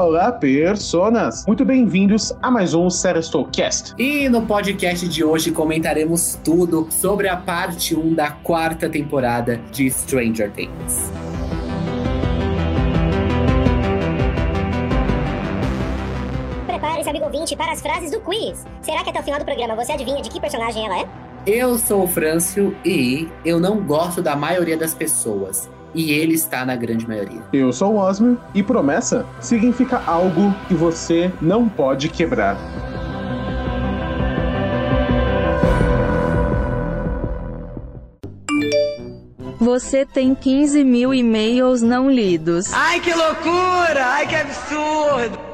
Olá, personas! Muito bem-vindos a mais um Serestocast. E no podcast de hoje comentaremos tudo sobre a parte 1 da quarta temporada de Stranger Things. Prepare-se, amigo ouvinte, para as frases do quiz. Será que até o final do programa você adivinha de que personagem ela é? Eu sou o Frâncio e eu não gosto da maioria das pessoas. E ele está na grande maioria. Eu sou o Osmer e promessa significa algo que você não pode quebrar. Você tem 15 mil e-mails não lidos. Ai, que loucura! Ai, que absurdo!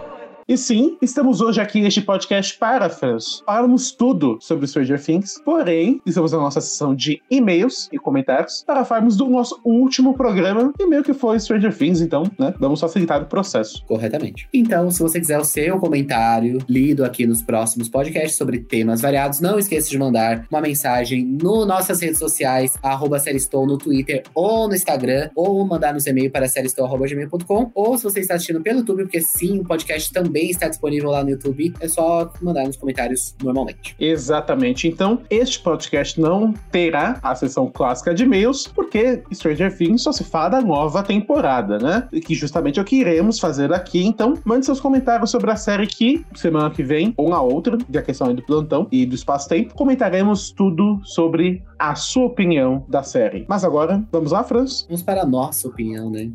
E sim, estamos hoje aqui neste podcast para fãs. Falamos tudo sobre Stranger Things, porém, estamos na nossa sessão de e-mails e comentários para falarmos do nosso último programa, e meio que foi Stranger Things, então, né, vamos facilitar o processo. Corretamente. Então, se você quiser o seu comentário lido aqui nos próximos podcasts sobre temas variados, não esqueça de mandar uma mensagem no nossas redes sociais, arroba no Twitter ou no Instagram, ou mandar nos e-mail para seriestou.gmail.com, ou se você está assistindo pelo YouTube, porque sim, o podcast também também está disponível lá no YouTube. É só mandar nos comentários normalmente. Exatamente. Então, este podcast não terá a sessão clássica de e-mails, porque Stranger Things só se fala da nova temporada, né? Que justamente é o que iremos fazer aqui. Então, mande seus comentários sobre a série que semana que vem, ou na outra, da questão aí do plantão e do espaço-tempo, comentaremos tudo sobre a sua opinião da série. Mas agora, vamos lá, Franz? Vamos para a nossa opinião, né?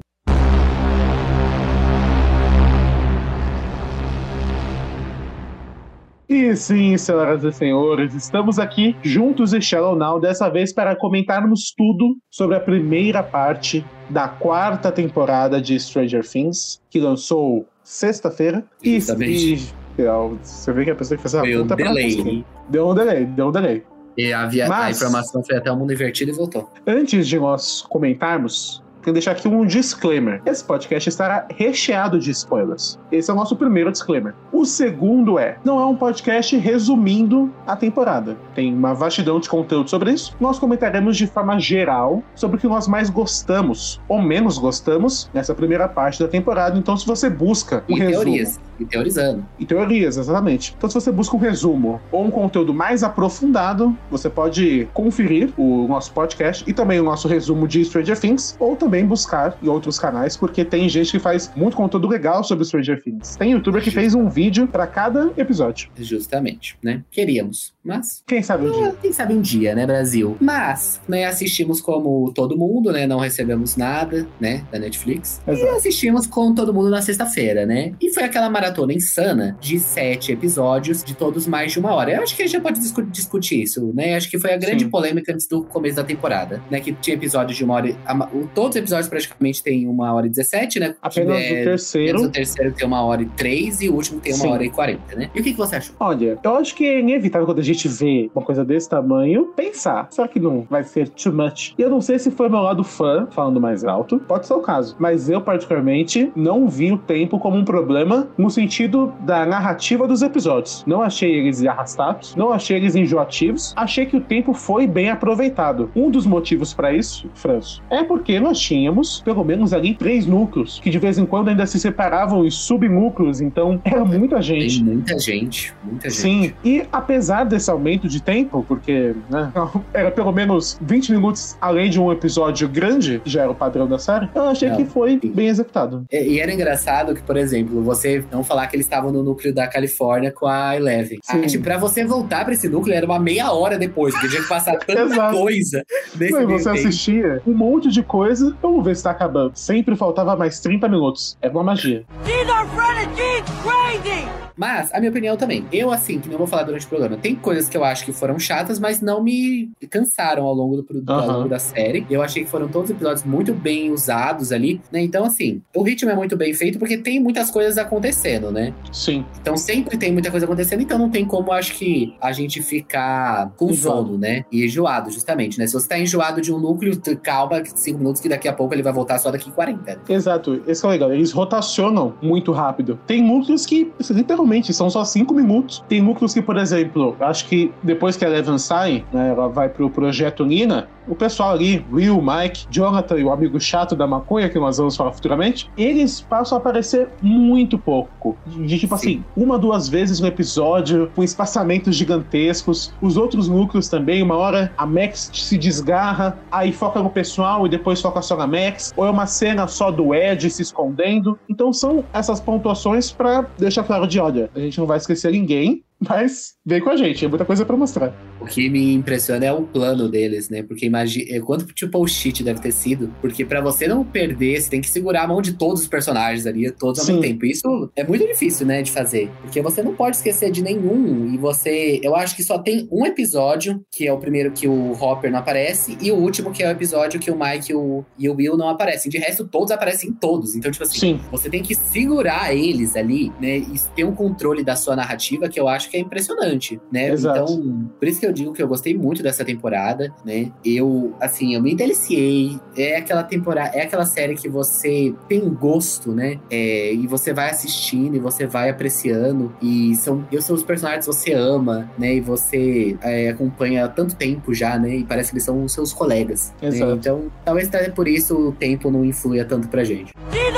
E sim, senhoras e senhores, estamos aqui juntos em Shallow Now, dessa vez para comentarmos tudo sobre a primeira parte da quarta temporada de Stranger Things, que lançou sexta-feira. E, e você vê que a pessoa que fez a Deu um delay. Deu um delay, deu um delay. E a, via- a Mas- informação foi até o mundo invertido e voltou. Antes de nós comentarmos, quero deixar aqui um disclaimer. Esse podcast estará recheado de spoilers. Esse é o nosso primeiro disclaimer. O segundo é: não é um podcast resumindo a temporada. Tem uma vastidão de conteúdo sobre isso. Nós comentaremos de forma geral sobre o que nós mais gostamos ou menos gostamos nessa primeira parte da temporada. Então, se você busca um E resumo. teorias. E teorizando. E teorias, exatamente. Então, se você busca um resumo ou um conteúdo mais aprofundado, você pode conferir o nosso podcast e também o nosso resumo de Stranger Things, ou também buscar em outros canais, porque tem gente que faz muito conteúdo legal sobre Stranger Things. Tem youtuber que fez um vídeo para cada episódio. Justamente, né? Queríamos. Mas Quem sabe um dia. Quem sabe um dia, né, Brasil? Mas, né, assistimos como todo mundo, né? Não recebemos nada, né, da Netflix. E Exato. assistimos com todo mundo na sexta-feira, né? E foi aquela maratona insana de sete episódios, de todos mais de uma hora. Eu acho que a gente já pode discu- discutir isso, né? Acho que foi a grande Sim. polêmica antes do começo da temporada, né? Que tinha episódios de uma hora. e- a todos os episódios praticamente têm uma hora e 17, né? Apenas É, o terceiro. o terceiro tem uma hora e três e o último tem uma Sim. hora e quarenta, né? E o que, que você achou? Olha, eu acho que é inevitável quando a gente vê uma coisa desse tamanho, pensar, será que não vai ser too much? E eu não sei se foi meu lado fã, falando mais alto, pode ser o caso, mas eu particularmente não vi o tempo como um problema no sentido da narrativa dos episódios. Não achei eles arrastados, não achei eles enjoativos, achei que o tempo foi bem aproveitado. Um dos motivos pra isso, Franço, é porque nós tínhamos pelo menos ali três núcleos que de vez em quando ainda se separavam em subnúcleos, então era muita gente. Tem muita gente, muita gente. Sim, e apesar desse aumento de tempo, porque né, era pelo menos 20 minutos além de um episódio grande, que já era o padrão da série, eu achei Não. que foi bem executado. E, e era engraçado que, por exemplo, você não falar que eles estavam no núcleo da Califórnia com a Eleven. Sim. Acho que pra você voltar pra esse núcleo era uma meia hora depois, porque tinha que passar tanta coisa nesse Não, e você tempo. assistia um monte de coisa, vamos ver se tá acabando. Sempre faltava mais 30 minutos. É uma magia. She's our friend and she's crazy! Mas, a minha opinião também. Eu, assim, que não vou falar durante o programa, tem coisas que eu acho que foram chatas, mas não me cansaram ao longo, do, pro- ao Aham. longo da série. Eu achei que foram todos episódios muito bem usados ali, né? Então, assim, o ritmo é muito bem feito porque tem muitas coisas acontecendo, né? Sim. Então sempre tem muita coisa acontecendo, então não tem como, acho que, a gente ficar com sono, né? E enjoado, justamente, né? Se você tá enjoado de um núcleo, calma, cinco minutos, que daqui a pouco ele vai voltar só daqui 40. Exato, esse é legal. Eles rotacionam muito rápido. Tem núcleos que literalmente realmente são só cinco minutos. Tem núcleos que, por exemplo, acho que depois que a Eleven sai, né, ela vai pro projeto Nina, o pessoal ali, Will, Mike, Jonathan e o amigo chato da maconha, que nós vamos falar futuramente, eles passam a aparecer muito pouco. De tipo assim, uma, duas vezes no episódio, com espaçamentos gigantescos. Os outros núcleos também, uma hora a Max se desgarra, aí foca no pessoal e depois foca só na Max, ou é uma cena só do Ed se escondendo. Então são essas pontuações pra deixar claro de olha, a gente não vai esquecer ninguém, mas vem com a gente, é muita coisa pra mostrar. O que me impressiona é o plano deles, né? Porque imagina quanto tipo o shit deve ter sido. Porque pra você não perder, você tem que segurar a mão de todos os personagens ali, todos ao Sim. mesmo tempo. Isso é muito difícil, né, de fazer. Porque você não pode esquecer de nenhum. E você. Eu acho que só tem um episódio, que é o primeiro que o Hopper não aparece, e o último, que é o episódio que o Mike e o, e o Will não aparecem. De resto, todos aparecem em todos. Então, tipo assim, Sim. você tem que segurar eles ali, né? E ter um controle da sua narrativa, que eu acho que é impressionante, né? Exato. Então, por isso que eu digo que eu gostei muito dessa temporada, né? Eu, assim, eu me deliciei. É aquela temporada, é aquela série que você tem um gosto, né? É, e você vai assistindo e você vai apreciando. E são, eu sou os personagens que você ama, né? E você é, acompanha há tanto tempo já, né? E parece que eles são os seus colegas. né? Exato. Então, talvez até por isso o tempo não influa tanto pra gente. She's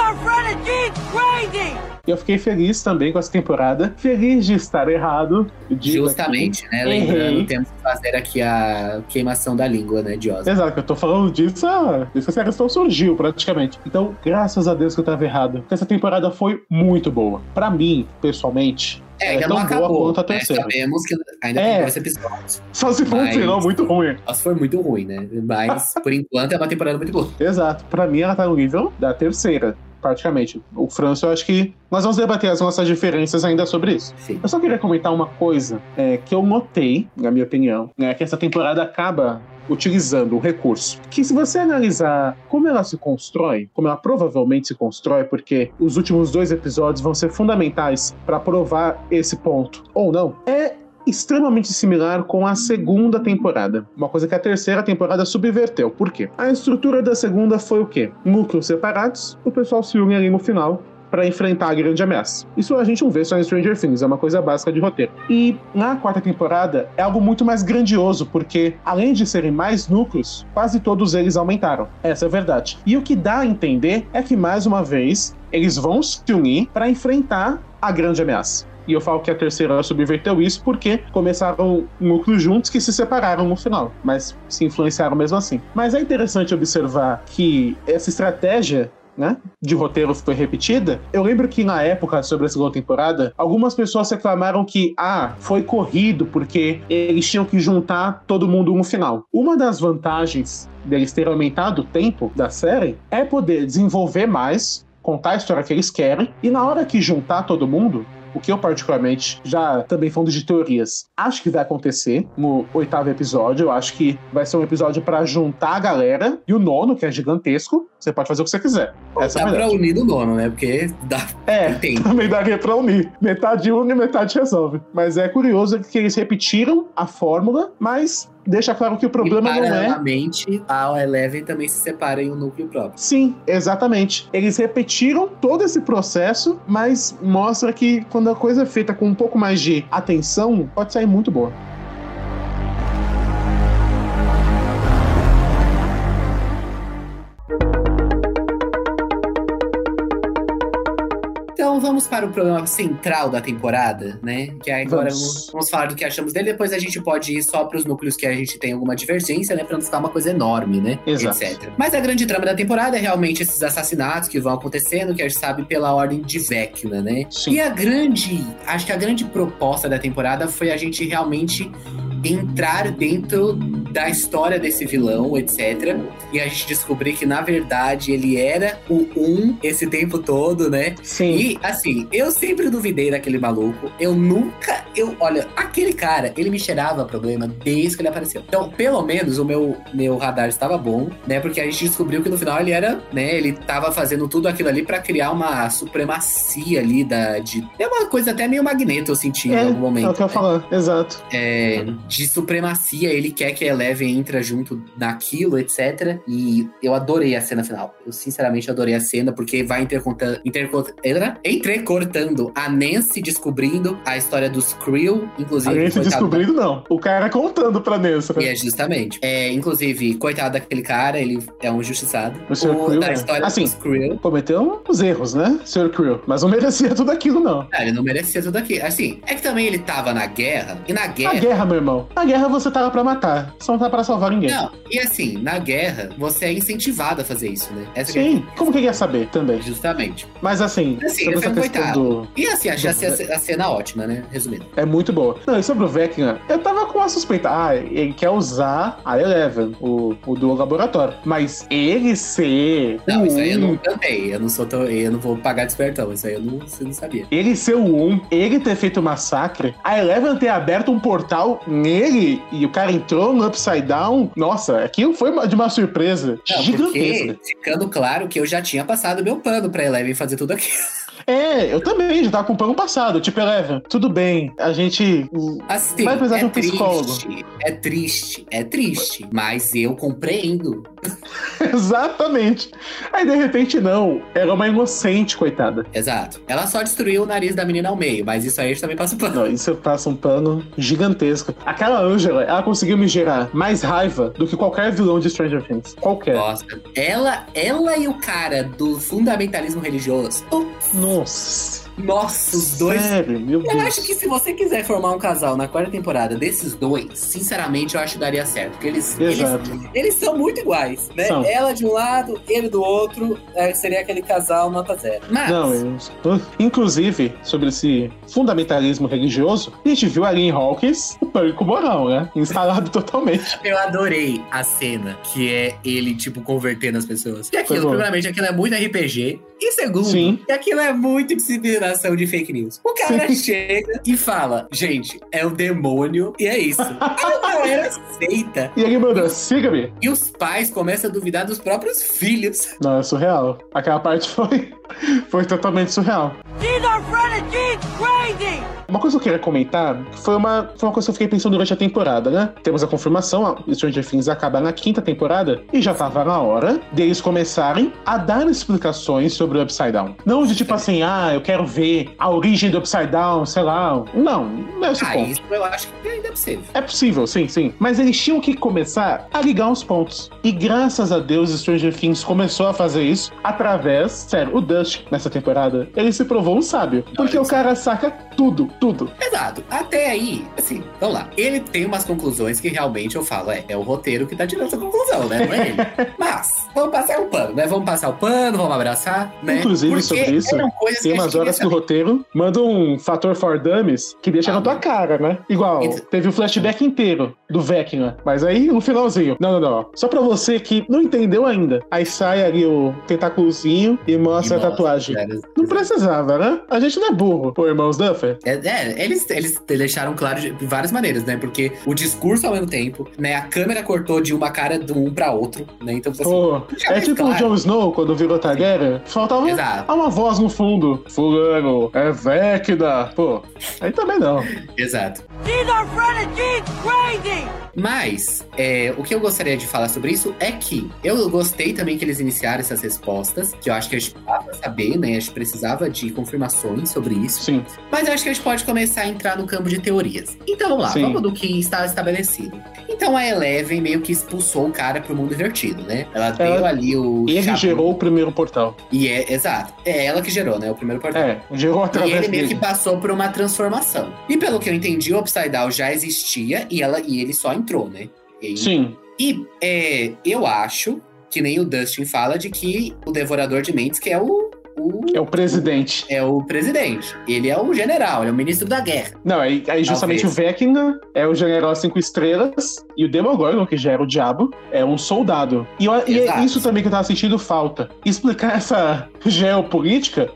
E eu fiquei feliz também com essa temporada. Feliz de estar errado. Justamente, né? Errei. Lembrando, temos que fazer aqui a queimação da língua, né, de aqui. Exato, que eu tô falando disso, ah, essa série só surgiu praticamente. Então, graças a Deus que eu tava errado. Porque essa temporada foi muito boa. Pra mim, pessoalmente, É, ela ainda é não tão boa acabou. quanto a né? terceira. Sabemos que ainda É. tem dois episódios. só se for um final muito ruim. Nossa, foi muito ruim, né? Mas, por enquanto, é uma temporada muito boa. Exato. Pra mim, ela tá no nível da terceira. Praticamente. O Franço, eu acho que nós vamos debater as nossas diferenças ainda sobre isso. Sim. Eu só queria comentar uma coisa é, que eu notei, na minha opinião, né, que essa temporada acaba utilizando um recurso que, se você analisar como ela se constrói, como ela provavelmente se constrói, porque os últimos dois episódios vão ser fundamentais para provar esse ponto ou não, é extremamente similar com a segunda temporada. Uma coisa que a terceira temporada subverteu. Por quê? A estrutura da segunda foi o quê? Núcleos separados, o pessoal se une ali no final para enfrentar a grande ameaça. Isso a gente não vê só em Stranger Things, é uma coisa básica de roteiro. E na quarta temporada é algo muito mais grandioso, porque além de serem mais núcleos, quase todos eles aumentaram. Essa é a verdade. E o que dá a entender é que mais uma vez eles vão se unir para enfrentar a grande ameaça. E eu falo que a terceira subverteu isso porque começaram núcleos juntos que se separaram no final, mas se influenciaram mesmo assim. Mas é interessante observar que essa estratégia né, de roteiro foi repetida. Eu lembro que na época, sobre a segunda temporada, algumas pessoas reclamaram que, ah, foi corrido porque eles tinham que juntar todo mundo no final. Uma das vantagens deles terem aumentado o tempo da série é poder desenvolver mais, contar a história que eles querem, e na hora que juntar todo mundo, o que eu particularmente já também falando de teorias, acho que vai acontecer no oitavo episódio. Eu acho que vai ser um episódio pra juntar a galera e o nono, que é gigantesco, você pode fazer o que você quiser. Essa é Dá pra verdade. unir no nono, né? Porque dá. É, Entendo. também daria pra unir. Metade une metade resolve. Mas é curioso que eles repetiram a fórmula, mas deixa claro que o problema e, não é. a Eleven também se separa em um núcleo próprio. Sim, exatamente. Eles repetiram todo esse processo, mas mostra que quando a coisa é feita com um pouco mais de atenção, pode sair muito boa. Então vamos para o programa central da temporada, né? Que agora Vamos. vamos, vamos falar do que achamos dele, depois a gente pode ir só para os núcleos que a gente tem alguma divergência, né? Pra não ficar uma coisa enorme, né? Exato. Etc. Mas a grande trama da temporada é realmente esses assassinatos que vão acontecendo, que a gente sabe pela ordem de Vecna, né? Sim. E a grande, acho que a grande proposta da temporada foi a gente realmente entrar dentro da história desse vilão, etc. E a gente descobrir que, na verdade, ele era o um esse tempo todo, né? Sim. E, assim, eu sempre duvidei daquele maluco. Eu nunca. Eu, olha, aquele cara, ele me cheirava problema desde que ele apareceu. Então, pelo menos o meu, meu radar estava bom, né? Porque a gente descobriu que no final ele era, né? Ele tava fazendo tudo aquilo ali pra criar uma supremacia ali da. De, é uma coisa até meio magneto, eu senti em algum momento. É o que eu né? falar, exato. É, de supremacia, ele quer que a Eleven entra junto naquilo, etc. E eu adorei a cena final. Eu sinceramente adorei a cena, porque vai intercontando, intercont- entrecortando a Nancy descobrindo a história dos Creel, inclusive. A coitado- descobrindo, não. O cara contando pra Nessa. E é justamente. É, inclusive, coitado daquele cara, ele é um injustiçado. O Sr. Creel, da é. história Assim, dos Creel. Cometeu uns erros, né, Sr. Creel? Mas não merecia tudo aquilo, não. Ah, ele não merecia tudo aquilo. Assim, é que também ele tava na guerra, e na Na guerra. guerra, meu irmão. Na guerra você tava pra matar. Você não tá pra salvar ninguém. Não, e assim, na guerra, você é incentivado a fazer isso, né? Essa é a Sim, como que ele ia saber também? Justamente. Mas assim, Assim, sobre essa questão do. E assim, achei a, ce- a cena ótima, né? Resumindo. É muito boa. Não, e sobre o Vecna, eu tava com uma suspeita. Ah, ele quer usar a Eleven, o, o do laboratório. Mas ele ser. Não, isso aí eu não cantei. Eu não sou tão. Eu não vou pagar despertão. Isso aí eu não, você não sabia. Ele ser o um, ele ter feito o massacre, a Eleven ter aberto um portal nele e o cara entrou no Upside Down. Nossa, aquilo foi de uma surpresa Não, gigantesca. ficando claro que eu já tinha passado meu pano pra Eleven fazer tudo aquilo. É, eu também, já tava com o plano passado. Tipo, Eleven, tudo bem, a gente. Assim, Vai precisar é de um psicólogo. Triste, é triste, é triste. Mas eu compreendo. Exatamente. Aí de repente, não. Era uma inocente, coitada. Exato. Ela só destruiu o nariz da menina ao meio, mas isso aí a gente também passa o pano. Não, isso passa um pano gigantesco. Aquela Angela, ela conseguiu me gerar mais raiva do que qualquer vilão de Stranger Things. Qualquer. Nossa, ela, ela e o cara do fundamentalismo religioso. Putz, Nossa. Nossa, os dois. Sério, meu Eu Deus. acho que se você quiser formar um casal na quarta temporada desses dois, sinceramente eu acho que daria certo. Porque eles, eles, Exato. eles são muito iguais, né? São. Ela de um lado, ele do outro, é, seria aquele casal nota zero. Mas, Não, eu... Inclusive, sobre esse fundamentalismo religioso, a gente viu ali em Hawkins o pânico moral, né? Instalado totalmente. eu adorei a cena que é ele, tipo, convertendo as pessoas. E aquilo, primeiramente, aquilo é muito RPG. E segundo, Sim. que aquilo é muito de fake news. O cara chega e fala, gente, é o demônio e é isso. A galera aceita. E ele mandou, siga-me. E os pais começam a duvidar dos próprios filhos. Não, é surreal. Aquela parte foi, foi totalmente surreal. She's our friend and she's crazy! Uma coisa que eu queria comentar foi uma, foi uma coisa que eu fiquei pensando durante a temporada, né? Temos a confirmação, a Stranger Things acaba na quinta temporada e já tava na hora deles começarem a dar explicações sobre o Upside Down. Não de tipo assim, ah, eu quero ver a origem do Upside Down, sei lá. Não, não é esse o Ah, ponto. isso eu acho que ainda é possível. É possível, sim, sim. Mas eles tinham que começar a ligar os pontos. E graças a Deus, Stranger Things começou a fazer isso através. Sério, o Dust, nessa temporada, ele se provou um sábio. Porque o cara saca tudo, tudo. Exato. Até aí, assim, vamos lá. Ele tem umas conclusões que realmente eu falo, é, é o roteiro que tá tirando essa conclusão, né? Não é ele. Mas, vamos passar o pano, né? Vamos passar o pano, vamos abraçar, né? Inclusive, Porque sobre isso, Tem umas horas que o roteiro manda um fator for dummies que deixa Ah, na tua não. cara, né? Igual, Então- teve o flashback inteiro do Vecna. Mas aí, no finalzinho. Não, não, não. Só pra você que não entendeu ainda. Aí sai ali o tentáculozinho e mostra saber. a tatuagem. Não precisava, né? A gente não é burro, pô, irmãos Duffer. É, é, eles, eles deixaram claro de várias maneiras, né? Porque o discurso ao mesmo tempo, né? A câmera cortou de uma cara de um pra outro, né? Então, assim, é tipo o claro. Jon Snow quando virou Targaryen. Faltava Exato. uma voz no fundo. Fulano, é Vecna. Pô, aí também não. exato. Mas, é, o que eu gostaria de falar sobre isso é que eu gostei também que eles iniciaram essas respostas, que eu acho que a gente precisava saber, né? A gente precisava de confirmações sobre isso. Sim. Mas eu acho que a gente pode começar a entrar no campo de teorias. Então vamos lá, Sim. vamos do que está estabelecido. Então a Eleven meio que expulsou o cara pro mundo invertido, né? Ela deu ali o. Ele chabu- gerou o primeiro portal. E é, exato. É ela que gerou, né? O primeiro portal. É, gerou E através ele meio que dele. passou por uma transformação. E pelo que eu entendi, o Upside Down já existia e, ela, e ele só entrou, né? E, Sim. e é, eu acho, que nem o Dustin fala, de que o Devorador de Mentes, que é o. o É o presidente. é o presidente. Ele é o general, ele é o ministro da guerra. Não, aí, aí justamente Talvez. o Vecna é o general cinco estrelas e o Demogorgon, que já era o diabo, é um soldado. E, e é isso também que eu tava sentindo falta. Explicar essa geopolítica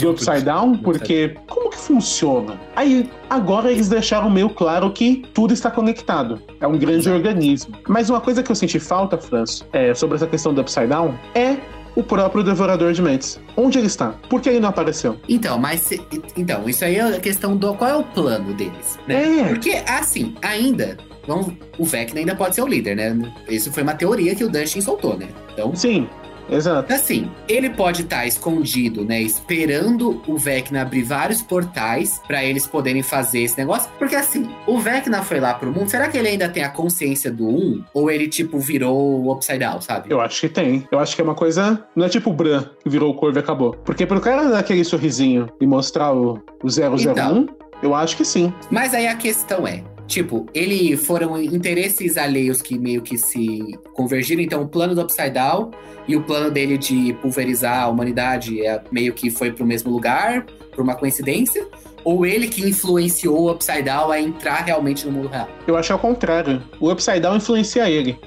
do Upside Down, porque como que funciona? Aí, agora eles deixaram meio claro que tudo está conectado. É um grande organismo. Mas uma coisa que eu senti falta, Franço, é, sobre essa questão do Upside Down, é o próprio Devorador de Mentes. Onde ele está? Por que ele não apareceu? Então, mas então, isso aí é a questão do qual é o plano deles, né? É. Porque assim, ainda Então, o Vecna ainda pode ser o líder, né? Isso foi uma teoria que o Dustin soltou, né? Então, Sim, exato. Assim, ele pode estar escondido, né? Esperando o Vecna abrir vários portais pra eles poderem fazer esse negócio. Porque assim, o Vecna foi lá pro mundo. Será que ele ainda tem a consciência do 1? Ou ele, tipo, virou o Upside Down, sabe? Eu acho que tem. Eu acho que é uma coisa. Não é tipo o Bran, que virou o corvo e acabou. Porque pro cara dar aquele sorrisinho e mostrar o, o 001, Então. eu acho que sim. Mas aí a questão é. Tipo, ele foram interesses alheios que meio que se convergiram. Então, o plano do Upside Down e o plano dele de pulverizar a humanidade é, meio que foi pro mesmo lugar, por uma coincidência. Ou ele que influenciou o Upside Down a entrar realmente no mundo real. Eu acho ao contrário. O Upside Down influencia ele.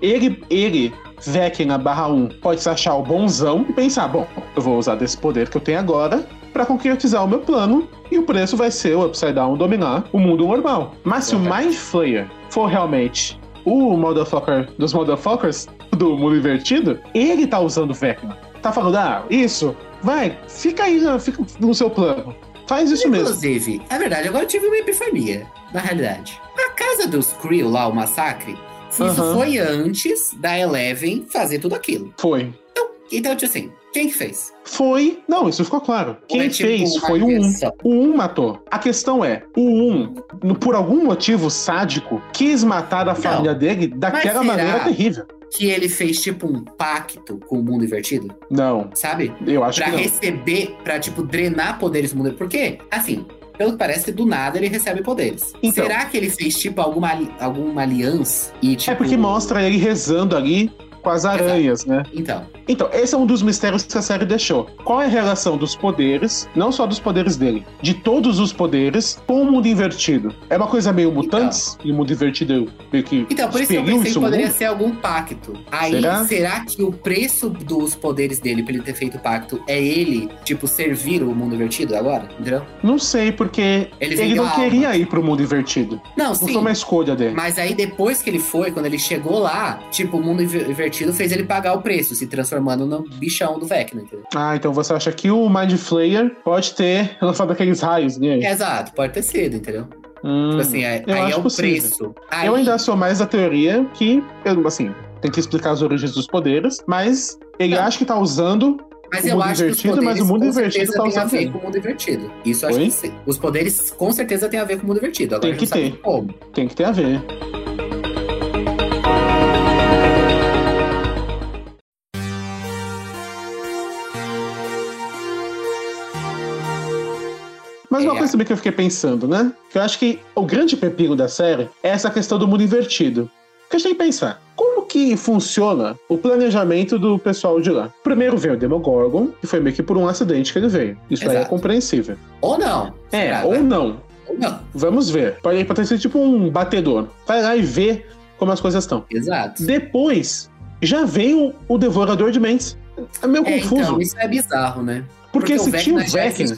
Ele, ele, Vecna barra 1, pode se achar o bonzão e pensar: bom, eu vou usar desse poder que eu tenho agora pra concretizar o meu plano e o preço vai ser o Upside Down dominar o mundo normal. Mas se o. Mind Flayer for realmente o motherfucker dos motherfuckers do mundo invertido, ele tá usando o Vecna. Tá falando, ah, isso, vai, fica aí, fica no seu plano. Faz isso mesmo. Inclusive, é verdade, agora eu tive uma epifania, na realidade. A casa dos Creel lá, o massacre, isso Aham. foi antes da Eleven fazer tudo aquilo. Foi. Então, tipo assim, quem que fez? Foi. Não, isso ficou claro. Quem é tipo fez foi o 1. invenção? O 1 matou. A questão é, o 1, no- por algum motivo sádico, quis matar a família dele daquela maneira terrível. Que ele fez, tipo, um pacto com o mundo invertido, Não, sabe? eu acho Pra que não. receber, pra, tipo, drenar poderes do mundo. Porque, assim, pelo que parece, do nada ele recebe poderes. Então. Será que ele fez, tipo, alguma, alguma aliança e, tipo... É porque mostra ele rezando ali com as aranhas, né? Então, Então, esse é um dos mistérios que a série deixou. Qual é a relação dos poderes, não só dos poderes dele, de todos os poderes, com o mundo invertido? É uma coisa meio mutantes? E o mundo invertido meio que Então, por isso que eu pensei que poderia mundo? ser algum pacto. Aí, será? Será? que o preço dos poderes dele pra ele ter feito o pacto é ele, tipo, servir o mundo invertido agora? Entendeu? Não sei, porque Ele ele, não alma. queria ir pro mundo invertido. Não, Não sim. foi uma escolha dele. Mas aí depois que ele foi, quando ele chegou lá, tipo, o mundo inver- invertido fez ele pagar o preço, se transformando no bichão do Vecna, entendeu? Ah, então você acha que o Mind Flayer pode ter lançado aqueles raios nele? Exato, pode ter sido, entendeu? Hum, Tipo assim, eu aí é o possível. preço. Aí, Eu ainda sou mais da teoria que, eu, assim, tem que explicar as origens dos poderes, mas ele Não. acha que tá usando Mas o eu mundo acho que os invertido, poderes mas o mundo com invertido certeza tá tem a ver com o mundo invertido. Isso eu acho Oi? que sim. Os poderes com certeza têm a ver com o mundo invertido. Agora Tem que ter. como. Tem que ter a ver. Mas uma É. coisa também que eu fiquei pensando, né? Que eu acho que o grande pepino da série é essa questão do mundo invertido. Porque a gente tem que pensar, como que funciona o planejamento do pessoal de lá? Primeiro veio o Demogorgon, que foi meio que por um acidente que ele veio. Isso aí é compreensível. Ou não. É, Será, ou né? não. Ou não. Vamos ver. Pode, pode sido tipo um batedor. Vai lá e vê como as coisas estão. Exato. Depois, já veio o Devorador de Mentes. É meio É, confuso. então, isso é bizarro, né? porque, se o tinha o Vecna.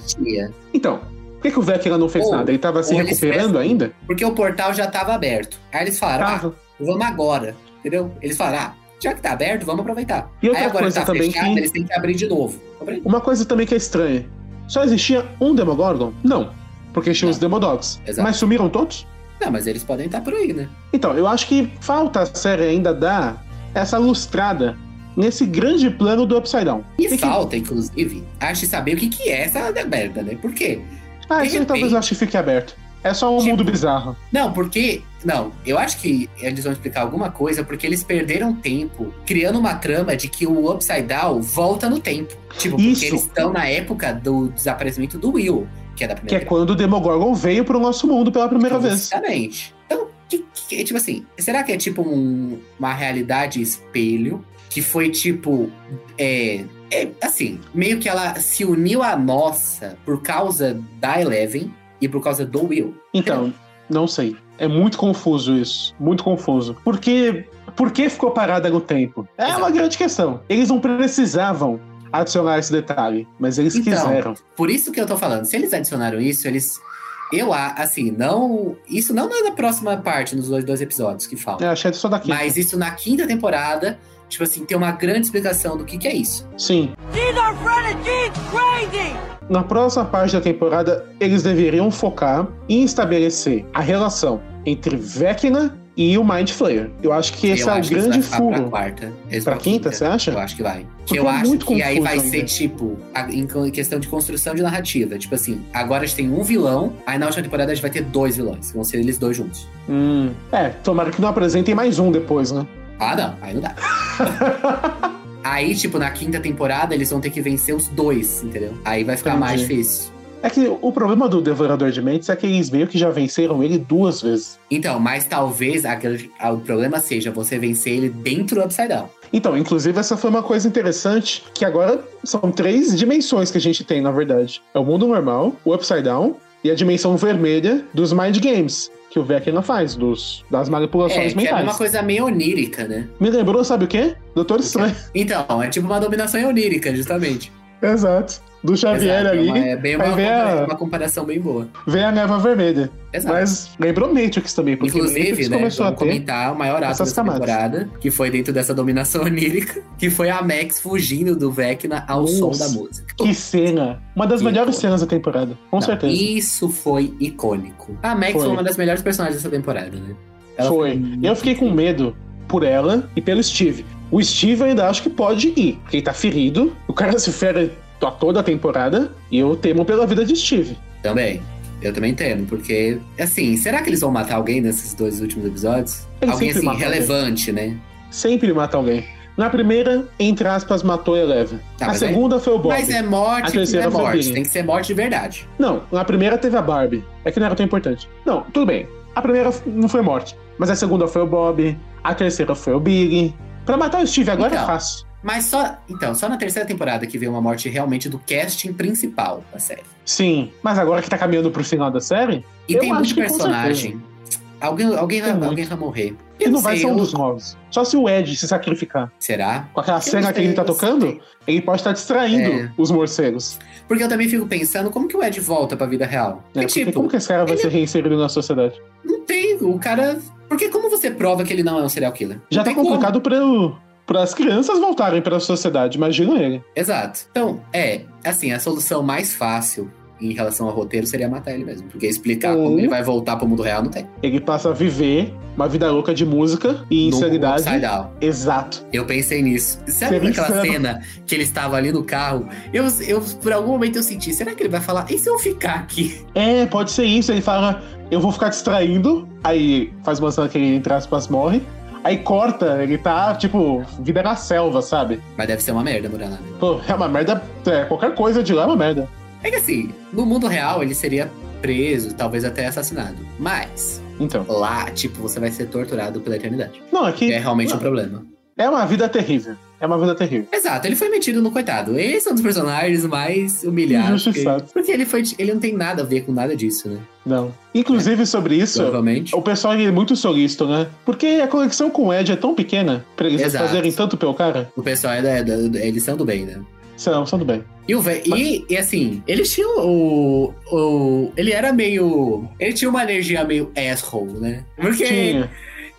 Então, que, que o Vecna não fez Ou- nada? Ele tava se recuperando ainda? Porque o portal já tava aberto. Aí eles falaram, Tava. ah, vamos agora. Entendeu? Eles falaram, ah, já que tá aberto, vamos aproveitar. E outra Aí agora coisa que tá também fechado, que- eles têm que abrir de novo. Abrir. Uma coisa também que é estranha. Só existia um Demogorgon? Não. Porque tinha Não. os Demodogs. Exato. Mas sumiram todos? Não, mas eles podem estar por aí, né? Então, eu acho que falta a série ainda dar essa lustrada nesse grande plano do Upside Down. E que- falta, inclusive, acho que saber o que, que é essa merda, né? Por quê? Ah, isso aí talvez repente- eu acho que fique aberto. É só um Tipo- mundo bizarro. Não, porque. Não, eu acho que eles vão explicar alguma coisa porque eles perderam tempo criando uma trama de que o Upside Down volta no tempo. Tipo, porque Isso. eles estão na época do desaparecimento do Will, que é da Que primeira é quando o Demogorgon veio pro nosso mundo pela primeira vez. Exatamente. Então, que, que- tipo assim, será que é tipo um- uma realidade espelho que foi tipo. É, é, assim, meio que ela se uniu à nossa por causa da Eleven e por causa do Will. Então, não sei. É muito confuso isso. Muito confuso. Porque. Por que ficou parada no tempo? É Exato. uma grande questão. Eles não precisavam adicionar esse detalhe, mas eles Então, quiseram. Por isso que eu tô falando, se eles adicionaram isso, eles. Eu, assim, não. Isso não é na próxima parte, nos dois, dois episódios que falam. É, achei só daqui. Mas isso na quinta temporada, tipo assim, tem uma grande explicação do que, que é isso. Sim. Na próxima parte da temporada, eles deveriam focar em estabelecer a relação entre Vecna e o Mind Flayer. Eu acho que esse eu é o grande vai ficar pra furo. quarta. Pra quinta, você acha? Eu acho que vai. Porque Que eu é acho que aí vai ainda. ser, tipo, a- em questão de construção de narrativa. Tipo assim, agora a gente tem um vilão, aí na última temporada a gente vai ter dois vilões. Vão ser eles dois juntos. Hum. É, tomara que não apresentem mais um depois, né? Ah, não. Aí não dá. aí, tipo, na quinta temporada, eles vão ter que vencer os dois, entendeu? Aí vai ficar mais Entendi. difícil. É que o problema do Devorador de Mentes é que eles meio que já venceram ele duas vezes. Então, mas talvez aquele- a- o problema seja você vencer ele dentro do Upside Down. Então, inclusive, essa foi uma coisa interessante, que agora são três dimensões que a gente tem, na verdade. É o mundo normal, o Upside Down e a dimensão vermelha dos Mind Games, que o Vecna faz, dos, das É, manipulações que é mentais. uma coisa meio onírica, né? Me lembrou, sabe o quê? Doutor Estranho. Então, é tipo uma dominação onírica, justamente. Exato. Do Xavier Exato, é ali, É bem uma, vem a- uma comparação bem boa. vem a neva vermelha. Exato. Mas lembrou Matrix também, porque Inclusive, Matrix né, começou a ter... comentar o maior ato dessa camadas. temporada, que foi dentro dessa dominação onírica, que foi a Max fugindo do Vecna ao som Nossa. da música. Que cena! Uma das Que melhores foi. cenas da temporada, com Não, certeza. Isso foi icônico. A Max foi. Foi. uma das melhores personagens dessa temporada, né? Ela Foi. Eu fiquei com medo por ela e pelo Steve. O Steve eu ainda acho que pode ir, porque ele tá ferido. O cara se fere a toda a temporada e eu temo pela vida de Steve. Também. Eu também temo, porque, assim, será que eles vão matar alguém nesses dois últimos episódios? Eles alguém, assim, relevante, né? Sempre mata alguém. Na primeira, entre aspas, matou Eleven. Tá, a é- segunda foi o Bob. Mas é A morte, terceira é morte. Tem que ser morte de verdade. Não, na primeira teve a Barbie. É que não era tão importante. Não, tudo bem. A primeira não foi morte. Mas a segunda foi o Bob. A terceira foi o Big. Pra matar o Steve agora é Então. fácil. Mas só. Então, só na terceira temporada que veio uma morte realmente do casting principal da série. Sim, mas agora que tá caminhando pro final da série, E Eu tem muito personagem. Alguém, alguém, vai, muito. alguém vai morrer. e Eu não vai sei, ser um eu- dos novos. Só se o Ed se sacrificar. Será? Com aquela Eu cena não que ele sei, tá eu tocando, sei. ele pode estar distraindo É. os morcegos. Porque eu também fico pensando como que o Ed volta pra vida real. Né? Porque, tipo, como que esse cara vai ele- ser reinserido na sociedade? não tem. O cara. Porque como você prova que ele não é um serial killer? Já não tá tem como. complicado para as crianças voltarem para a sociedade, imagina ele. Exato. Então, é, assim, a solução mais fácil em relação ao roteiro seria matar ele mesmo. Porque explicar Ou- como ele vai voltar pro mundo real não tem. Ele passa a viver uma vida louca de música e insanidade. Exato. Eu pensei nisso. Sabe Seria aquela insano. cena que ele estava ali no carro? Eu, eu, por algum momento eu senti, será que ele vai falar, e se eu ficar aqui? É, pode ser isso. Ele fala, eu vou ficar distraindo. Aí faz uma cena que ele, entre aspas, morre. Aí corta, ele tá, tipo, vida na selva, sabe? Mas deve ser uma merda morar lá. né? Pô, é uma merda. É, qualquer coisa de lá é uma merda. É que assim, no mundo real ele seria preso, talvez até assassinado. Mas Então. lá, tipo, você vai ser torturado pela eternidade. Não, é que É realmente um problema. É uma vida terrível. É uma vida terrível. Exato, ele foi metido no coitado. Esse é um dos personagens mais humilhados. Porque, Injustiçado. porque ele, foi, ele não tem nada a ver com nada disso, né? Não. Inclusive, sobre isso, o pessoal é muito solícito, né? Porque a conexão com o Ed é tão pequena pra eles Exato. fazerem tanto pelo cara. O pessoal é da, da- da- eles são do bem, né? São, são do bem. E, o vé- e, e assim, eles tinham o, o. Ele era meio. Ele tinha uma energia meio asshole, né? Porque. Tinha.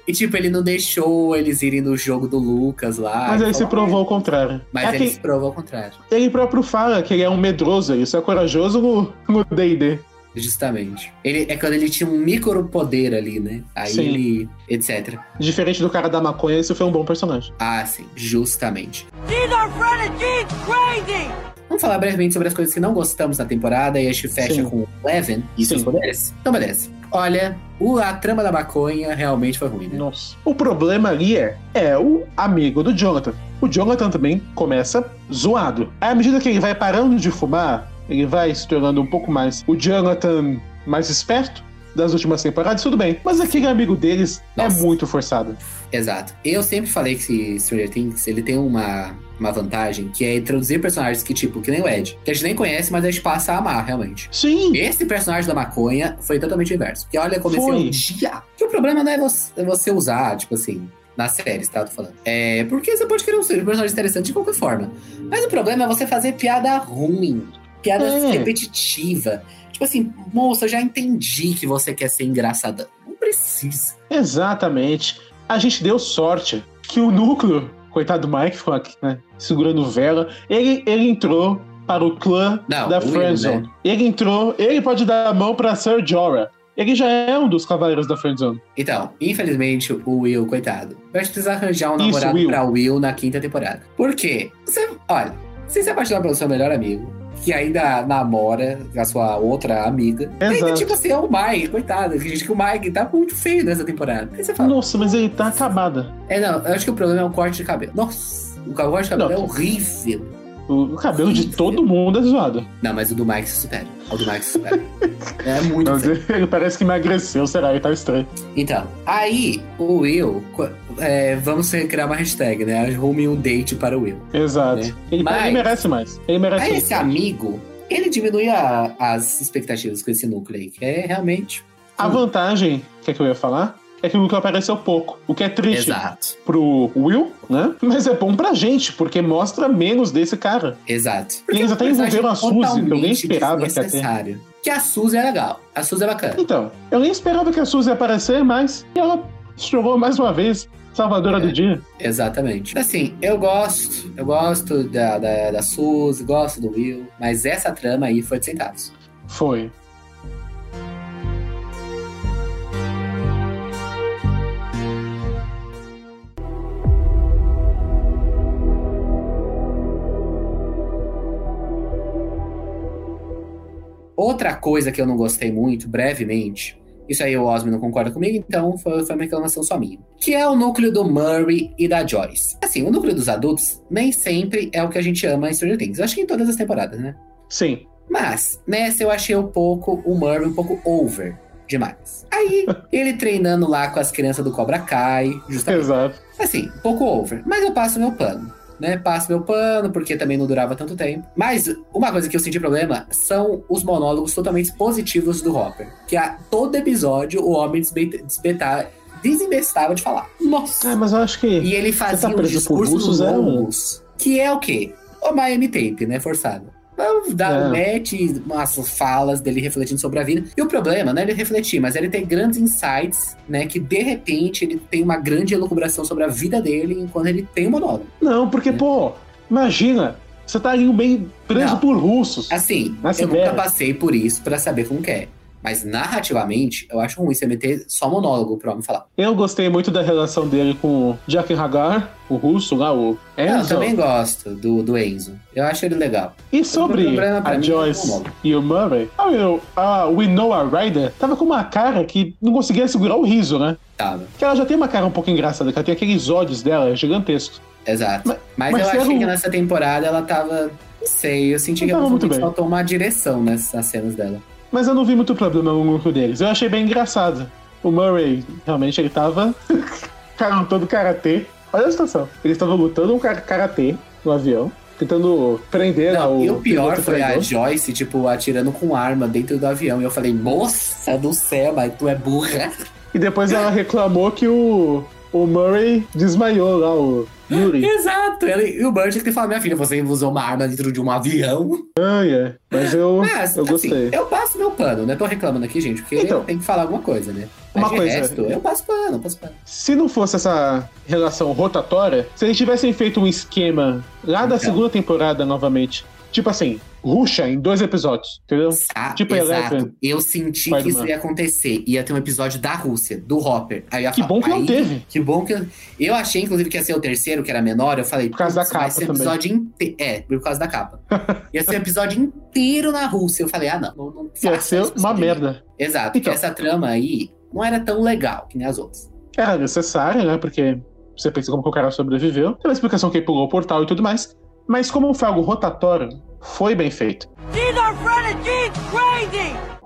E tipo, ele não deixou eles irem no jogo do Lucas lá. Mas Ele se provou o contrário. Mas é ele que se provou ao contrário. ele próprio fala que ele é um medroso, ele só é corajoso no D&D. Justamente. Ele, é quando ele tinha um micro poder ali, né? Aí Sim. ele. etc. Diferente do cara da maconha, esse foi um bom personagem. Ah, sim, justamente. Vamos falar brevemente sobre as coisas que não gostamos na temporada e a gente fecha Sim. com o Eleven e seus poderes. Então, beleza. Olha, o, a trama da maconha realmente foi ruim, né? Nossa. O problema ali é, é o amigo do Jonathan. O Jonathan também começa zoado. À medida que ele vai parando de fumar, ele vai se tornando um pouco mais o Jonathan mais esperto das últimas temporadas, tudo bem. Mas aquele amigo deles Nossa. é muito forçado. Exato. Eu sempre falei que esse Stranger Things, ele tem uma, uma vantagem, que é introduzir personagens que, tipo, que nem o Ed, que a gente nem conhece, mas a gente passa a amar, realmente. Sim, Esse personagem da maconha foi totalmente inverso. Porque olha, comecei Foi. um dia. Que o problema não é você, é você usar, tipo assim, nas séries, tá? Tô falando. É, porque você pode querer um personagem interessante de qualquer forma. Mas o problema é você fazer piada ruim, piada É. repetitiva. Tipo assim, moça, eu já entendi que você quer ser engraçada. Não precisa. exatamente. A gente deu sorte que o núcleo, coitado do Mike, ficou aqui, né, segurando vela, ele, ele entrou para o clã Não, da Friendzone. né? Ele entrou, ele pode dar a mão pra Sir Jorah. ele já é um dos cavaleiros da Friendzone. Então, infelizmente, o Will, coitado, vai precisar arranjar um Isso, namorado Will. pra Will na quinta temporada. Por quê? Você, olha, você se apaixonar pelo seu melhor amigo, que ainda namora a sua outra amiga. Ainda, Exato. tipo assim, é o Mike, coitado. Que gente que o Mike tá muito feio nessa temporada. Aí você fala, Nossa, mas ele tá acabada. é, não, eu acho que o problema é o corte de cabelo. Nossa, o corte de cabelo Não. é horrível. O cabelo de todo mundo é zoado. Não, mas o do Mike se supera. O do Mike se supera. é muito ele parece que emagreceu, será? Ele tá estranho. Então, aí o Will, é, vamos criar uma hashtag, né? Arrume um date para o Will. Exato. Né? Ele, Mas- ele merece mais. Ele merece Aí mais. esse amigo, ele diminui a- as expectativas com esse núcleo aí, que é realmente. A vantagem, que é que eu ia falar, é que o núcleo apareceu pouco. O que é triste Exato, pro Will, né? Mas é bom pra gente, porque mostra menos desse cara. exato. E eles até envolveram a Suzy, que eu nem esperava que ia ter. Que a Suzy é legal. A Suzy é bacana. Então, eu nem esperava que a Suzy ia aparecer, mas ela chegou mais uma vez, salvadora É. do dia. Exatamente. Assim, eu gosto. Eu gosto da, da, da Suzy, gosto do Will. Mas essa trama aí foi de centavos. Foi. Outra coisa que eu não gostei muito, brevemente, isso aí o Osmo não concorda comigo, então foi, foi uma reclamação só minha. Que é o núcleo do Murray e da Joyce. Assim, o núcleo dos adultos nem sempre é o que a gente ama em Stranger Things. Eu acho que em todas as temporadas, né? Sim. Mas, nessa eu achei um pouco o Murray um pouco over demais. Aí, ele treinando lá com as crianças do Cobra Kai, justamente. Exato. Assim, um pouco over. Mas eu passo meu pano. Né? Passo meu pano, porque também não durava tanto tempo. Mas uma coisa que eu senti problema são os monólogos totalmente positivos do Hopper. Que a todo episódio o homem desbe- desbeta- desembestava de falar. Nossa! Ah, mas eu acho que. E ele tá fazia um preso por discurso russos, é um- longos. Que é o quê? O Miami Tape, né? Forçado. Dar É. mete umas falas dele refletindo sobre a vida. E o problema não é ele refletir, mas ele tem grandes insights, né? Que de repente ele tem uma grande elucubração sobre a vida dele enquanto ele tem um monólogo. Não, porque, pô, imagina, você tá ali bem preso Não. por russos. Assim, eu nunca passei por isso pra saber como que é. Mas narrativamente, eu acho ruim você meter só monólogo pro homem falar. Eu gostei muito da relação dele com o Jack Hagar, o russo lá, o Não, eu Enzo. também gosto do, do Enzo. Eu acho ele legal. E sobre pra a é Joyce monólogo. e o Murray, a, Wino- a Winona Ryder tava com uma cara que não conseguia segurar o riso, né? Tava. Que ela já tem uma cara um pouco engraçada, que ela tem aqueles ódios dela gigantescos. Exato. Mas- Mas, mas eu achei que nessa temporada ela tava. Não sei, eu senti Não que ela muito bem. faltou uma direção nessas cenas dela. Mas eu não vi muito problema no grupo deles. Eu achei bem engraçado. O Murray, realmente, ele tava todo karatê. Olha a situação. Eles estavam lutando um kar- karatê no avião, tentando prender Não, o e o pior foi a traidor. Joyce, tipo, atirando com arma dentro do avião. E eu falei, moça do céu, mas tu é burra. E depois ela reclamou que o, o Murray desmaiou lá, o Yuri. Exato. Ele, e o tinha que falar, minha filha, você usou uma arma dentro de um avião. Ai, é. Mas eu, Mas, eu assim, gostei. eu passo meu pano, né? Tô reclamando aqui, gente, porque Então. tem que falar alguma coisa, né? Mas Uma coisa- resto, eu passo pano, eu passo pano. Se não fosse essa relação rotatória, se eles tivessem feito um esquema lá da Então. segunda temporada novamente, tipo assim, ruxa em dois episódios, entendeu? Ah, Tipo exato. Eleven. Eu senti que isso ia acontecer. Ia ter um episódio da Rússia, do Hopper. Aí eu Que falar, bom que não teve. Que bom que. Eu, eu achei, inclusive, que ia ser o terceiro, que era menor. Eu falei, Por causa da "Putz, vai capa ser um também." episódio inteiro. É, por causa da capa. ia ser um episódio inteiro na Rússia. Eu falei, ah, não. Não, não Ia ser uma merda. Exato, porque Então. essa trama aí não era tão legal que nem as outras. Era necessária, né? Porque você pensa como que o cara sobreviveu. Tem uma explicação que ele pulou o portal e tudo mais. Mas como foi algo rotatório, foi bem feito.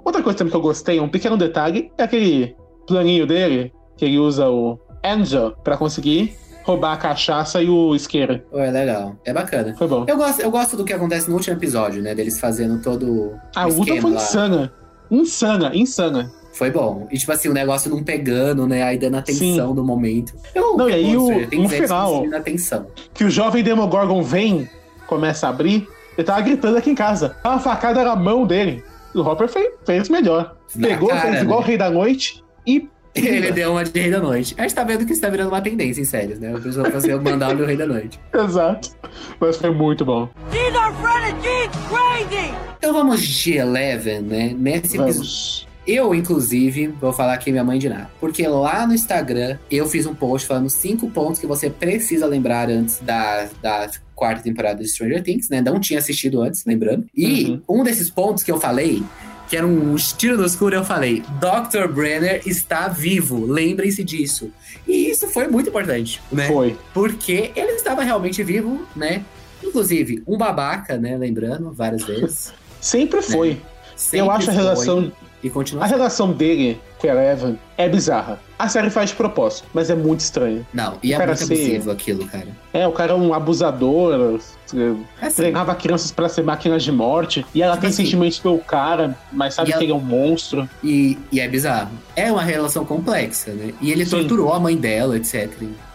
Outra coisa também que eu gostei, um pequeno detalhe, é aquele planinho dele, que ele usa o Angel pra conseguir roubar a cachaça e o isqueiro. É legal. É bacana. Foi bom. Eu gosto, eu gosto do que acontece no último episódio, né? Deles fazendo todo. A o luta foi lá. insana. Insana, insana. Foi bom. E tipo assim, o negócio não pegando, né? Aí dando atenção do momento. Eu, Não, e aí eu o- tem no final- atenção. Que o jovem Demogorgon vem, começa a abrir, ele tava gritando aqui em casa. A facada na mão dele. O Hopper fez, fez melhor. Na Pegou, cara, fez igual o né? Rei da Noite e. Ele deu uma de Rei da Noite. A gente tá vendo que isso tá virando uma tendência em séries, né? O pessoal fazer mandar o Rei da Noite. Exato. Mas foi muito bom. Então vamos de Eleven, né? Nesse, Vamos. Eu, inclusive, vou falar aqui minha mãe de nada. Porque lá no Instagram eu fiz um post falando cinco pontos que você precisa lembrar antes da, da quarta temporada de Stranger Things, né? Não tinha assistido antes, lembrando. E um desses pontos que eu falei, que era um tiro no escuro, eu falei: Dr. Brenner está vivo, lembrem-se disso. E isso foi muito importante, né? Foi. Porque ele estava realmente vivo, né? Inclusive, um babaca, né? Lembrando várias vezes. Sempre foi. Sempre eu acho a foi relação. E continua A relação dele com a Eleven é bizarra. A série faz de propósito, mas é muito estranha. Não, e é Cara, muito abusivo aquilo, cara. É, o cara é um abusador, É assim, treinava crianças pra ser máquinas de morte, e ela Tipo tem assim. sentimentos pelo cara, mas sabe E que ela- ele é um monstro. e, e é bizarro. É uma relação complexa, né? E ele Sim. torturou a mãe dela, etc.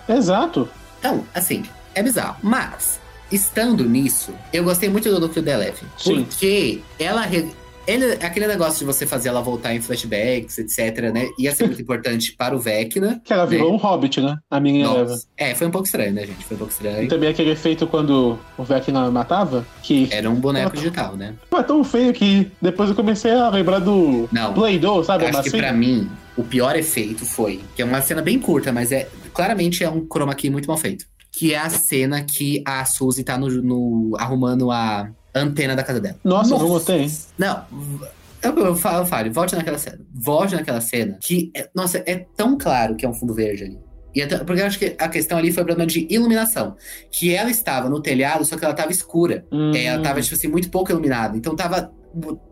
Exato. Então, assim, é bizarro. Mas, estando nisso, eu gostei muito do núcleo da Eleven. Sim. Porque ela. re- Ele, aquele negócio de você fazer ela voltar em flashbacks, etc., né? Ia ser muito importante para o Vecna. Que ela virou um hobbit, né? A menina. Nossa. É, foi um pouco estranho, né, gente? Foi um pouco E estranho. também aquele efeito quando o Vecna matava, que Era um boneco digital, né? foi tão feio que depois eu comecei a lembrar do Não. Play-Doh, sabe? Eu A acho que pra mim, o pior efeito foi, que é uma cena bem curta, mas é claramente é um chroma key muito mal feito. Que é a cena que a Suzy tá no, no- arrumando a antena da casa dela. Nossa, eu não gostei. Não, eu, eu falo, eu falo, volte naquela cena. Volte naquela cena que, é- nossa, é tão claro que é um fundo verde ali. E até- porque eu acho que a questão ali foi o problema de iluminação. Que ela estava no telhado, só que ela tava escura. Hum, É, ela tava, tipo assim, muito pouco iluminada. Então tava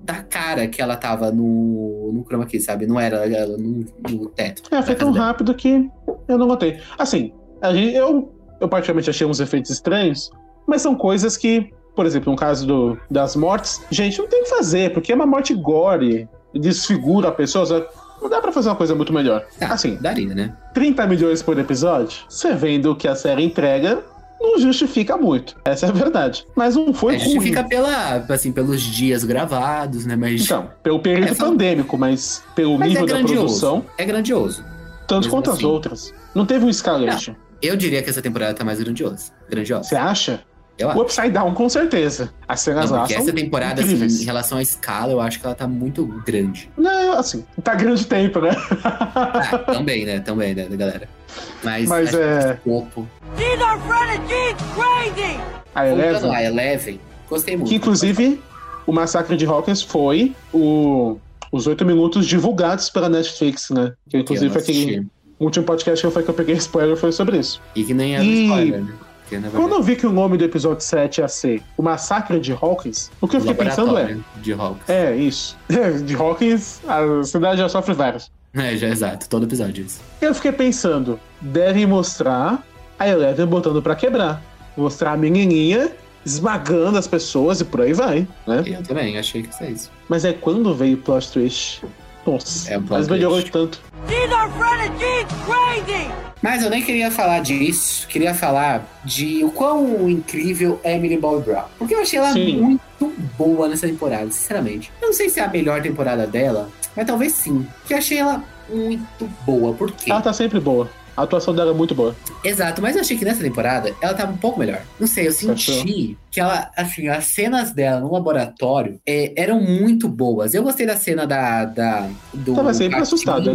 da cara que ela tava no, no chroma key, sabe? Não era ela no, no teto. É, foi tão dela. rápido que eu não gostei. Assim, a gente, eu, eu particularmente achei uns efeitos estranhos, mas são coisas que, por exemplo, no caso do, das mortes, gente, não tem o que fazer, porque é uma morte gore, desfigura a pessoa, sabe? não dá pra fazer uma coisa muito melhor. Tá, Assim, daria, né? 30 milhões por episódio, você vendo o que a série entrega, não justifica muito. Essa é a verdade. Mas não foi É, ruim. justifica pela, assim, pelos dias gravados, né? Mas Então, pelo período É, pandêmico, mas pelo Mas nível é da produção, é grandioso. tanto quanto as assim. outras. Não teve um escalete. Eu diria que essa temporada tá mais grandiosa. Grandiosa. Você acha? Eu O. Upside Down, com certeza. As cenas Não, lá porque são essa temporada, assim, em relação à escala, eu acho que ela tá muito grande. Não, assim, tá grande tempo, né? Ah, também, né? Também, né, galera? Mas, Mas é- o crazy! A Eleven, a Eleven, gostei muito. que inclusive o Massacre de Hawkins foi o, os oito minutos divulgados pela Netflix, né? Que inclusive aquele assisti. último podcast que eu, foi que eu peguei spoiler foi sobre isso. E que nem era E- spoiler, né? Porque, na Quando verdade, eu vi que o nome do episódio 7 ia ser O Massacre de Hawkins, o que eu fiquei pensando é. de Hawks. É, isso. de Hawkins, a cidade já sofre vários. É, já exato, todo episódio isso. Eu fiquei pensando, devem mostrar a Eleven botando pra quebrar. Mostrar a menininha esmagando as pessoas e por aí vai, né? Eu também, achei que isso é isso. Mas é quando veio o plot twist. Nossa, É um mas melhorou tanto. These are renegades crazy! Mas eu nem queria falar disso, queria falar de o quão incrível é Emily Bobby Brown. Porque eu achei ela Sim. muito boa nessa temporada, sinceramente. Eu não sei se é a melhor temporada dela, mas talvez sim. Porque eu achei ela muito boa. Por quê? Ela tá sempre boa. A atuação dela é muito boa. Exato, mas eu achei que nessa temporada ela tava um pouco melhor. Não sei, eu senti que ela, assim, as cenas dela no laboratório é, eram muito boas. Eu gostei da cena da. da do Tava sempre assustada.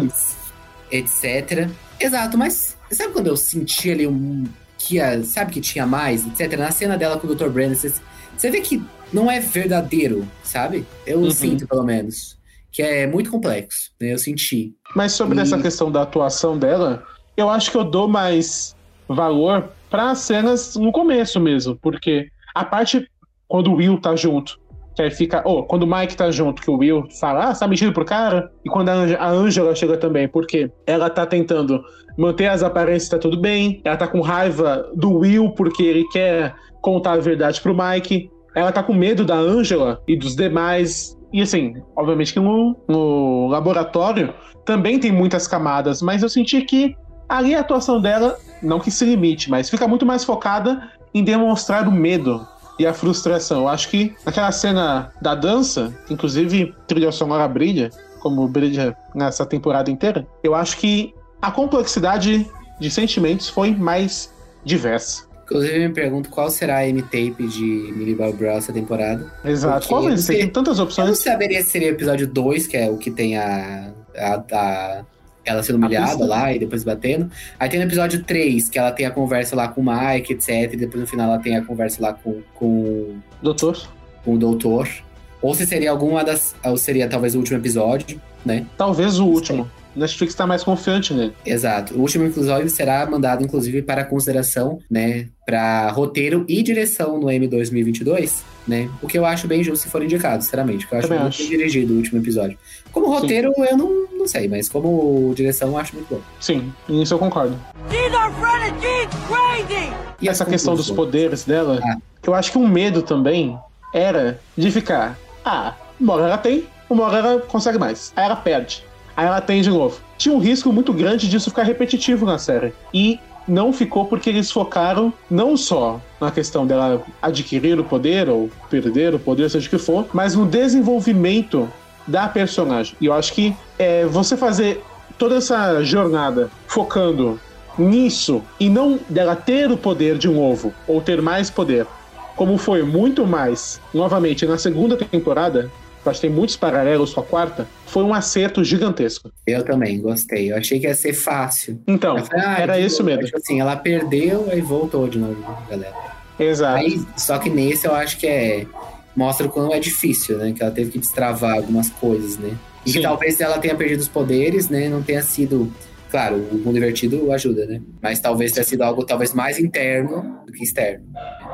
Etc. Exato, mas sabe quando eu senti ali um. Que ia, sabe que tinha mais, etc. Na cena dela com o Dr. Brandon, você, você vê que não é verdadeiro, sabe? Eu Uhum. sinto, pelo menos. Que é muito complexo, né? Eu senti. Mas sobre E- essa questão da atuação dela, eu acho que eu dou mais valor para as cenas no começo mesmo, porque a parte quando o Will tá junto, que aí fica, oh, quando o Mike tá junto, que o Will fala, ah, tá mentindo pro cara, e quando a Ange- a Angela chega também, porque ela tá tentando manter as aparências, tá tudo bem, ela tá com raiva do Will porque ele quer contar a verdade pro Mike, ela tá com medo da Angela e dos demais, e assim, obviamente que no, no laboratório também tem muitas camadas, mas eu senti que ali a atuação dela, não que se limite, mas fica muito mais focada em demonstrar o medo e a frustração. Eu acho que aquela cena da dança, inclusive trilha sonora brilha, como brilha nessa temporada inteira, eu acho que a complexidade de sentimentos foi mais diversa. Inclusive, eu me pergunto qual será a M-Tape de Millie Bob Brown essa temporada. Exato. Qual vai ser? você- Tem tantas Eu não opções. saberia se seria o episódio 2, que é o que tem a, a, a- ela sendo humilhada lá e depois batendo. Aí tem no episódio 3, que ela tem a conversa lá com o Mike, etc. E depois no final ela tem a conversa lá com, com, Doutor. com o doutor. Ou se seria alguma das. Ou seria talvez o último episódio, né? Talvez o último. Netflix tá mais confiante nele. Exato. O último episódio será mandado, inclusive, para consideração, né? Para roteiro e direção no M 2022, né? O que eu acho bem justo se for indicado, sinceramente. Porque eu acho Também muito acho. bem dirigido o último episódio. Como roteiro, eu não, não sei, mas como direção, eu acho muito bom. Sim, nisso eu concordo. E Essa questão dos poderes dela, Ah. eu acho que um medo também era de ficar. Ah, uma hora ela tem, uma hora ela consegue mais. Aí ela perde. Aí ela tem de novo. Tinha um risco muito grande disso ficar repetitivo na série. E não ficou porque eles focaram não só na questão dela adquirir o poder ou perder o poder, seja o que for, mas no desenvolvimento da personagem. E eu acho que é, você fazer toda essa jornada focando nisso e não dela ter o poder de um ovo ou ter mais poder, como foi muito mais novamente na segunda temporada, eu acho que tem muitos paralelos com a quarta, foi um acerto gigantesco. Eu também gostei. Eu achei que ia ser fácil. Então, falei, ah, era isso novo. mesmo. Tipo assim, ela perdeu e voltou de novo, galera. Exato. Aí, só que nesse eu acho que é. Mostra o quão é difícil, né? Que ela teve que destravar algumas coisas, né? E que talvez ela tenha perdido os poderes, né? Não tenha sido. Claro, o mundo invertido ajuda, né? Mas talvez tenha sido algo talvez mais interno do que externo.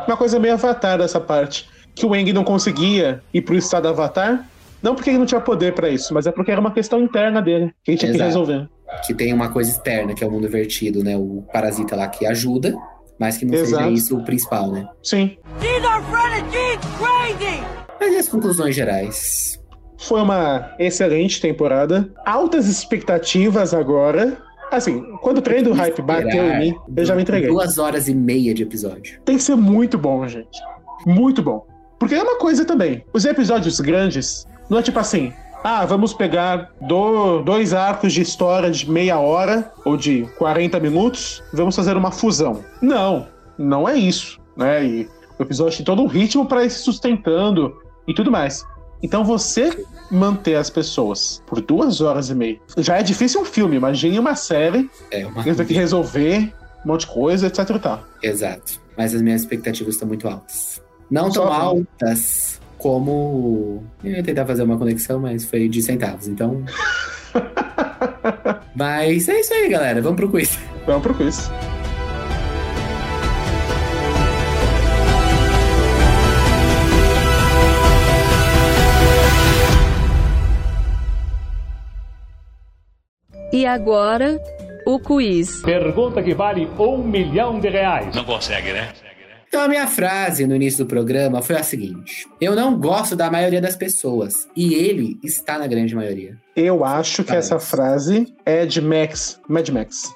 Uma coisa meio avatar dessa parte. Que o Eng não conseguia ir pro estado avatar. Não porque ele não tinha poder pra isso, mas é porque era uma questão interna dele. Que ele tinha que Exato. resolver. Que tem uma coisa externa, que é o mundo invertido, né? O parasita lá que ajuda, mas que não Exato. seja isso o principal, né? Sim. She's crazy! Mas e as conclusões gerais? Foi uma excelente temporada. Altas expectativas agora. Assim, quando o trem do hype bateu em mim, eu já me entreguei. Duas horas e meia de episódio. Tem que ser muito bom, gente. Muito bom. Porque é uma coisa também. Os episódios grandes, não é tipo assim. Ah, vamos pegar do- dois arcos de história de meia hora ou de 40 minutos, vamos fazer uma fusão. Não, não é isso, né? E o episódio tem todo um ritmo para ir se sustentando e tudo mais. Então você manter as pessoas por duas horas e meia já é difícil um filme. Imagine uma série, É uma. têm que resolver um monte de coisa, etc tal. Exato. Mas as minhas expectativas estão muito altas. Não tão Só altas como. Eu ia tentar fazer uma conexão, mas foi de centavos, então. mas é isso aí, galera. Vamos pro quiz. Vamos pro quiz. E agora, o quiz. Pergunta que vale um milhão de reais. Não consegue, né? Então, a minha frase no início do programa foi a seguinte: Eu não gosto da maioria das pessoas. E ele está na grande maioria. Eu acho que Parece. essa frase é de Max, Mad Max.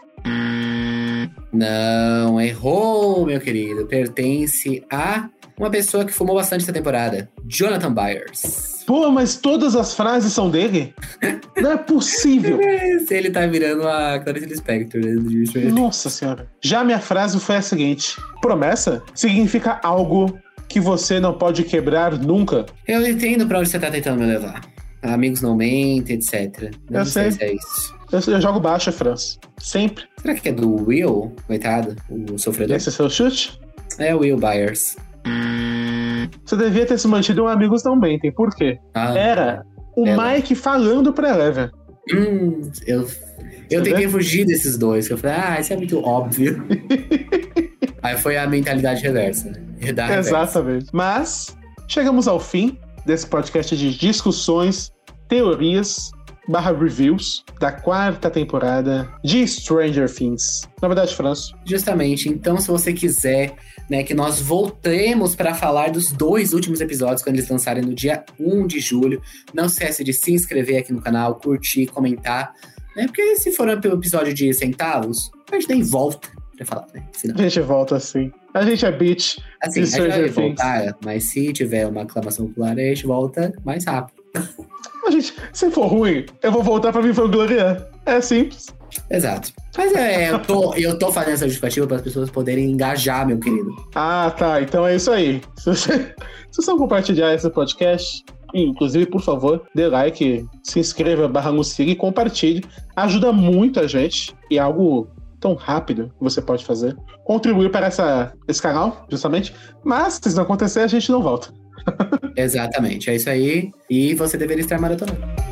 Não, errou, meu querido. Pertence a uma pessoa que fumou bastante essa temporada: Jonathan Byers. Pô, mas todas as frases são dele? Não é possível. Ele tá virando a Clarice Lispector, né? Nossa senhora. Já minha frase foi a seguinte: promessa significa algo que você não pode quebrar nunca. Eu entendo pra onde você tá tentando me levar. Amigos não mentem, etc. Não Eu sei sei. se é isso. Eu, eu jogo baixo, França. Sempre. Será que é do Will? Coitado, o sofredor? Esse é seu chute? É o Will Byers. Você devia ter se mantido um Amigos Não Mentem. Por quê? Ah, Era o Ela. Mike falando pra Eleven. hum, eu, eu tentei fugir desses dois. que Eu falei, ah, isso é muito óbvio. Aí foi a mentalidade reversa. né? Reversa. Exatamente. Mas chegamos ao fim desse podcast de discussões, teorias barra reviews da quarta temporada de Stranger Things. Na verdade, Franço, Justamente. Então, se você quiser né, que nós voltemos para falar dos dois últimos episódios quando eles lançarem no dia 1 de julho, não esquece de se inscrever aqui no canal, curtir, comentar. Né, porque se for um episódio de centavos, a gente nem volta pra falar, né? Senão, a gente volta assim. A gente é bitch. assim, a gente vai voltar, mas se tiver uma aclamação popular, a gente volta mais rápido. A gente, se for ruim, eu vou voltar pra me vangloriar. É simples. Exato. Mas é, eu tô, eu tô fazendo essa justificativa para as pessoas poderem engajar, meu querido. Ah, tá. Então é isso aí. Se você, se você não compartilhar esse podcast, inclusive, por favor, dê like, se inscreva, barra no siga e compartilhe. Ajuda muito a gente e é algo tão rápido que você pode fazer. Contribuir para essa, esse canal, justamente. Mas, se isso não acontecer, a gente não volta. Exatamente, é isso aí. E você deveria estar maratonando.